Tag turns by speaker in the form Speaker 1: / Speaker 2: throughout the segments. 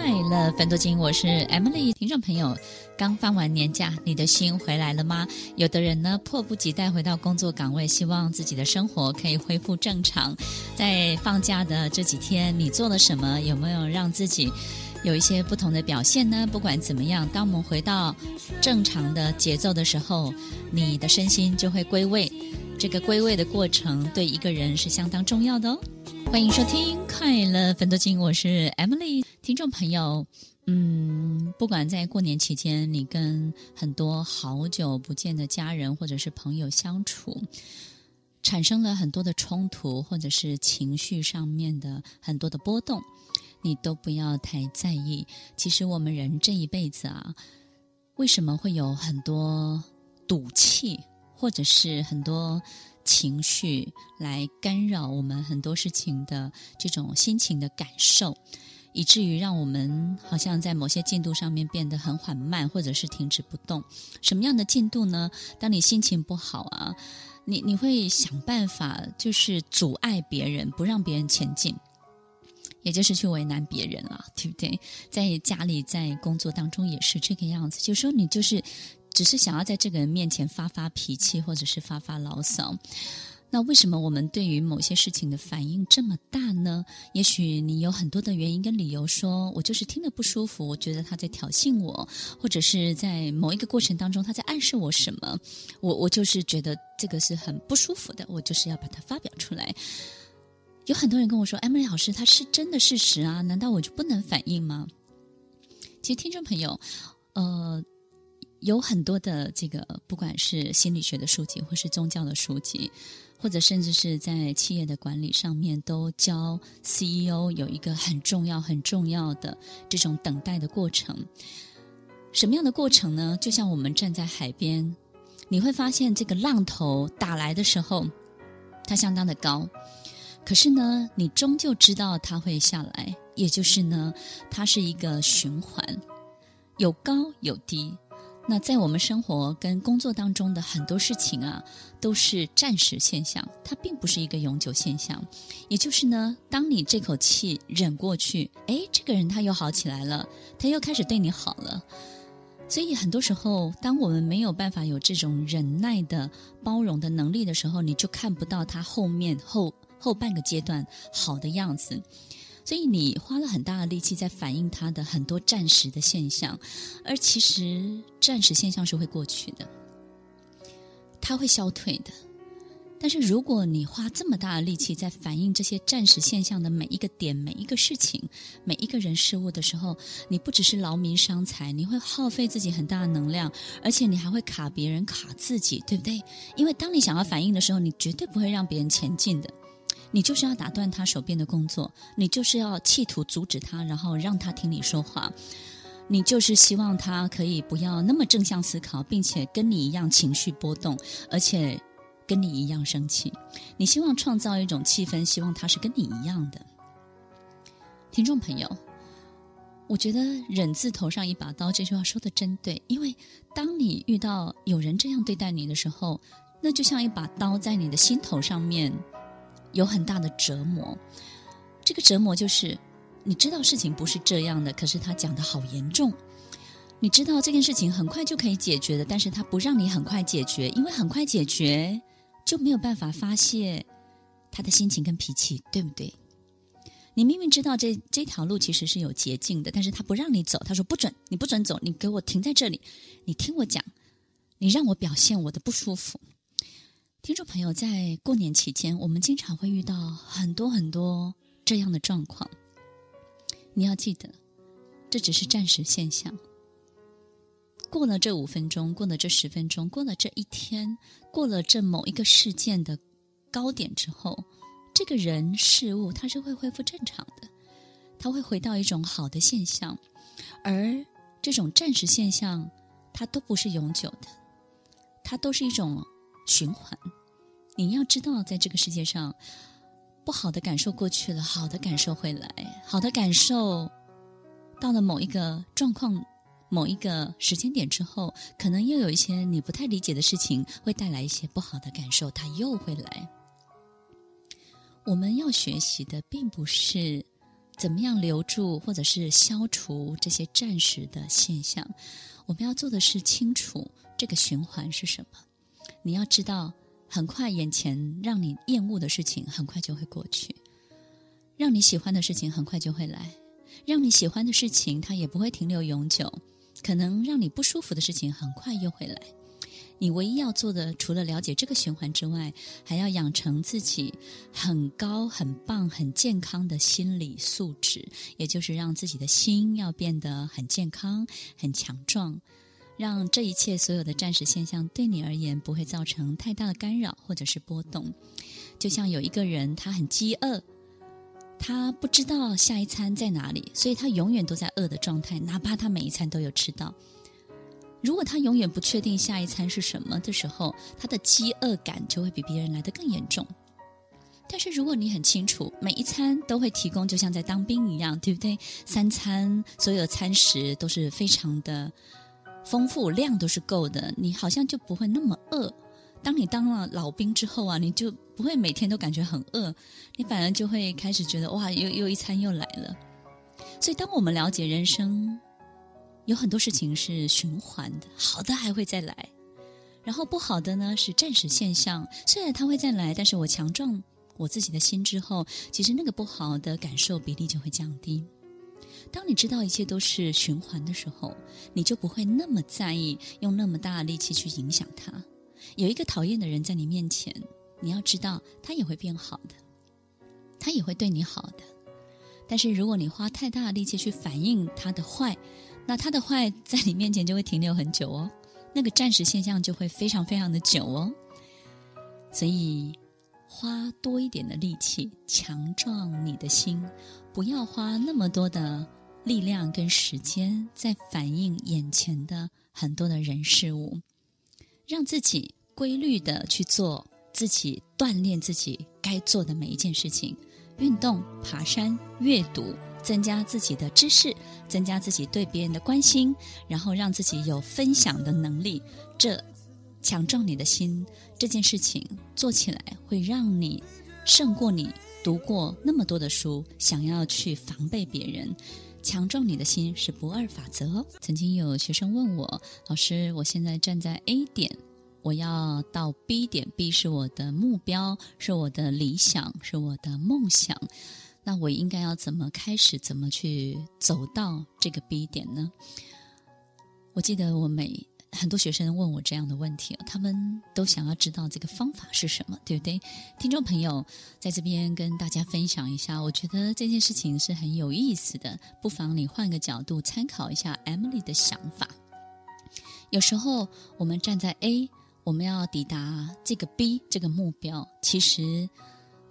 Speaker 1: 快乐分多金》，我是 Emily。听众朋友，刚放完年假，你的心回来了吗？有的人呢，迫不及待回到工作岗位，希望自己的生活可以恢复正常。在放假的这几天，你做了什么？有没有让自己有一些不同的表现呢？不管怎么样，当我们回到正常的节奏的时候，你的身心就会归位。这个归位的过程，对一个人是相当重要的哦。欢迎收听《快乐分多金》，我是 Emily。听众朋友，嗯，不管在过年期间，你跟很多好久不见的家人或者是朋友相处，产生了很多的冲突，或者是情绪上面的很多的波动，你都不要太在意。其实我们人这一辈子啊，为什么会有很多赌气，或者是很多？情绪来干扰我们很多事情的这种心情的感受，以至于让我们好像在某些进度上面变得很缓慢，或者是停止不动。什么样的进度呢？当你心情不好啊，你你会想办法就是阻碍别人，不让别人前进，也就是去为难别人了，对不对？在家里，在工作当中也是这个样子。有时候你就是。只是想要在这个人面前发发脾气，或者是发发牢骚。那为什么我们对于某些事情的反应这么大呢？也许你有很多的原因跟理由说，我就是听得不舒服，我觉得他在挑衅我，或者是在某一个过程当中他在暗示我什么，我我就是觉得这个是很不舒服的，我就是要把它发表出来。有很多人跟我说：“Emily 老师，他是真的事实啊，难道我就不能反应吗？”其实，听众朋友，呃。有很多的这个，不管是心理学的书籍，或是宗教的书籍，或者甚至是在企业的管理上面，都教 CEO 有一个很重要、很重要的这种等待的过程。什么样的过程呢？就像我们站在海边，你会发现这个浪头打来的时候，它相当的高，可是呢，你终究知道它会下来，也就是呢，它是一个循环，有高有低。那在我们生活跟工作当中的很多事情啊，都是暂时现象，它并不是一个永久现象。也就是呢，当你这口气忍过去，哎，这个人他又好起来了，他又开始对你好了。所以很多时候，当我们没有办法有这种忍耐的包容的能力的时候，你就看不到他后面后后半个阶段好的样子。所以你花了很大的力气在反映它的很多暂时的现象，而其实暂时现象是会过去的，它会消退的。但是如果你花这么大的力气在反映这些暂时现象的每一个点、每一个事情、每一个人事物的时候，你不只是劳民伤财，你会耗费自己很大的能量，而且你还会卡别人、卡自己，对不对？因为当你想要反应的时候，你绝对不会让别人前进的。你就是要打断他手边的工作，你就是要企图阻止他，然后让他听你说话。你就是希望他可以不要那么正向思考，并且跟你一样情绪波动，而且跟你一样生气。你希望创造一种气氛，希望他是跟你一样的。听众朋友，我觉得“忍字头上一把刀”这句话说的真对，因为当你遇到有人这样对待你的时候，那就像一把刀在你的心头上面。有很大的折磨，这个折磨就是你知道事情不是这样的，可是他讲得好严重。你知道这件事情很快就可以解决的，但是他不让你很快解决，因为很快解决就没有办法发泄他的心情跟脾气，对不对？你明明知道这这条路其实是有捷径的，但是他不让你走，他说不准，你不准走，你给我停在这里，你听我讲，你让我表现我的不舒服。听众朋友，在过年期间，我们经常会遇到很多很多这样的状况。你要记得，这只是暂时现象。过了这五分钟，过了这十分钟，过了这一天，过了这某一个事件的高点之后，这个人事物它是会恢复正常的，它会回到一种好的现象。而这种暂时现象，它都不是永久的，它都是一种。循环。你要知道，在这个世界上，不好的感受过去了，好的感受会来，好的感受到了某一个状况、某一个时间点之后，可能又有一些你不太理解的事情，会带来一些不好的感受，它又会来。我们要学习的，并不是怎么样留住或者是消除这些暂时的现象，我们要做的是清楚这个循环是什么。你要知道，很快眼前让你厌恶的事情，很快就会过去；让你喜欢的事情，很快就会来；让你喜欢的事情，它也不会停留永久。可能让你不舒服的事情，很快又会来。你唯一要做的，除了了解这个循环之外，还要养成自己很高、很棒、很健康的心理素质，也就是让自己的心要变得很健康、很强壮，让这一切所有的暂时现象对你而言不会造成太大的干扰或者是波动。就像有一个人，他很饥饿，他不知道下一餐在哪里，所以他永远都在饿的状态，哪怕他每一餐都有吃到。如果他永远不确定下一餐是什么的时候，他的饥饿感就会比别人来得更严重。但是如果你很清楚，每一餐都会提供，就像在当兵一样，对不对？三餐所有的餐食都是非常的丰富，量都是够的，你好像就不会那么饿。当你当了老兵之后啊，你就不会每天都感觉很饿，你反而就会开始觉得哇，又又一餐又来了。所以，当我们了解人生，有很多事情是循环的，好的还会再来，然后不好的呢是暂时现象。虽然它会再来，但是我强壮我自己的心之后，其实那个不好的感受比例就会降低。当你知道一切都是循环的时候，你就不会那么在意，用那么大的力气去影响他。有一个讨厌的人在你面前，你要知道他也会变好的，他也会对你好的。但是如果你花太大的力气去反应他的坏，那他的坏在你面前就会停留很久哦，那个暂时现象就会非常非常的久哦。所以花多一点的力气，强壮你的心，不要花那么多的力量跟时间在反映眼前的很多的人事物，让自己规律的去做自己锻炼自己该做的每一件事情，运动、爬山、阅读。增加自己的知识，增加自己对别人的关心，然后让自己有分享的能力，这强壮你的心，这件事情做起来会让你胜过你读过那么多的书，想要去防备别人。强壮你的心是不二法则哦。曾经有学生问我，老师，我现在站在 A 点，我要到 B 点，B 是我的目标，是我的理想，是我的梦想。那我应该要怎么开始？怎么去走到这个 B 点呢？我记得我每很多学生问我这样的问题，他们都想要知道这个方法是什么，对不对？听众朋友，在这边跟大家分享一下，我觉得这件事情是很有意思的，不妨你换个角度参考一下 Emily 的想法。有时候我们站在 A，我们要抵达这个 B 这个目标，其实。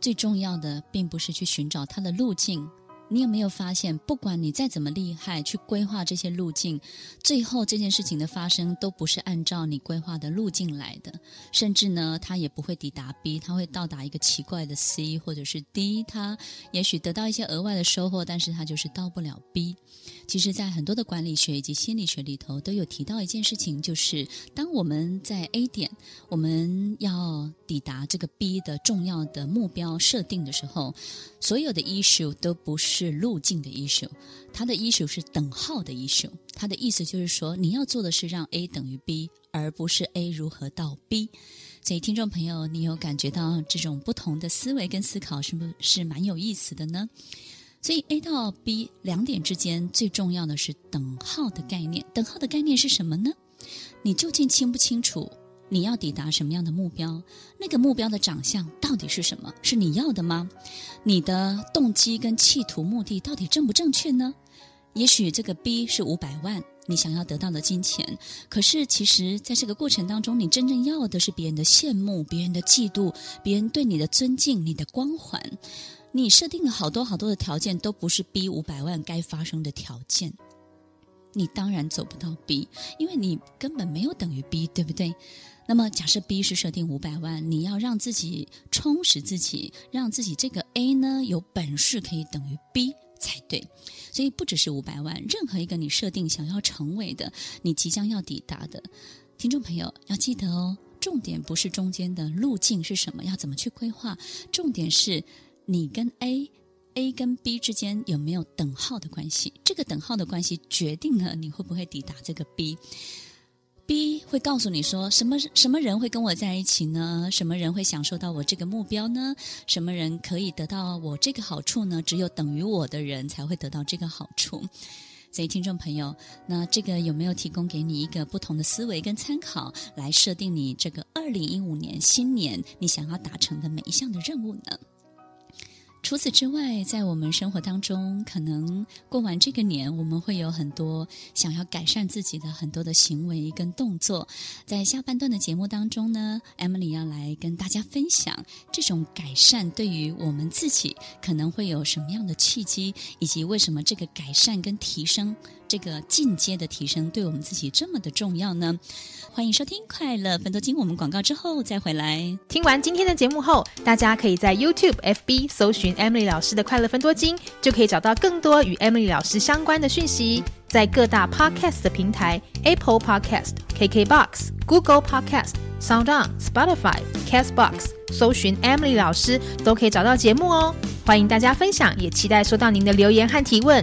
Speaker 1: 最重要的，并不是去寻找它的路径。你有没有发现，不管你再怎么厉害，去规划这些路径，最后这件事情的发生都不是按照你规划的路径来的，甚至呢，它也不会抵达 B，它会到达一个奇怪的 C 或者是 D，它也许得到一些额外的收获，但是它就是到不了 B。其实，在很多的管理学以及心理学里头，都有提到一件事情，就是当我们在 A 点，我们要抵达这个 B 的重要的目标设定的时候，所有的 issue 都不是是路径的艺术它的艺术是等号的艺术。它的意思就是说，你要做的是让 A 等于 B，而不是 A 如何到 B。所以，听众朋友，你有感觉到这种不同的思维跟思考是不是蛮有意思的呢？所以 A 到 B 两点之间最重要的是等号的概念。等号的概念是什么呢？你究竟清不清楚你要抵达什么样的目标？那个目标的长相到底是什么？是你要的吗？你的动机跟企图目的到底正不正确呢？也许这个 B 是五百万，你想要得到的金钱。可是其实在这个过程当中，你真正要的是别人的羡慕、别人的嫉妒、别人对你的尊敬、你的光环。你设定了好多好多的条件，都不是 B 五百万该发生的条件。你当然走不到 B，因为你根本没有等于 B，对不对？那么假设 B 是设定五百万，你要让自己充实自己，让自己这个 A 呢有本事可以等于 B 才对。所以不只是五百万，任何一个你设定想要成为的，你即将要抵达的，听众朋友要记得哦。重点不是中间的路径是什么，要怎么去规划？重点是你跟 A A 跟 B 之间有没有等号的关系？这个等号的关系决定了你会不会抵达这个 B。B 会告诉你说什么什么人会跟我在一起呢？什么人会享受到我这个目标呢？什么人可以得到我这个好处呢？只有等于我的人才会得到这个好处。所以，听众朋友，那这个有没有提供给你一个不同的思维跟参考，来设定你这个二零一五年新年你想要达成的每一项的任务呢？除此之外，在我们生活当中，可能过完这个年，我们会有很多想要改善自己的很多的行为跟动作。在下半段的节目当中呢，Emily 要来跟大家分享这种改善对于我们自己可能会有什么样的契机，以及为什么这个改善跟提升。这个进阶的提升对我们自己这么的重要呢？欢迎收听《快乐分多金》，我们广告之后再回来。
Speaker 2: 听完今天的节目后，大家可以在 YouTube、FB 搜寻 Emily 老师的《快乐分多金》，就可以找到更多与 Emily 老师相关的讯息。在各大 Podcast 的平台，Apple Podcast、KKBox、Google Podcast、SoundOn、Spotify、Castbox 搜寻 Emily 老师，都可以找到节目哦。欢迎大家分享，也期待收到您的留言和提问。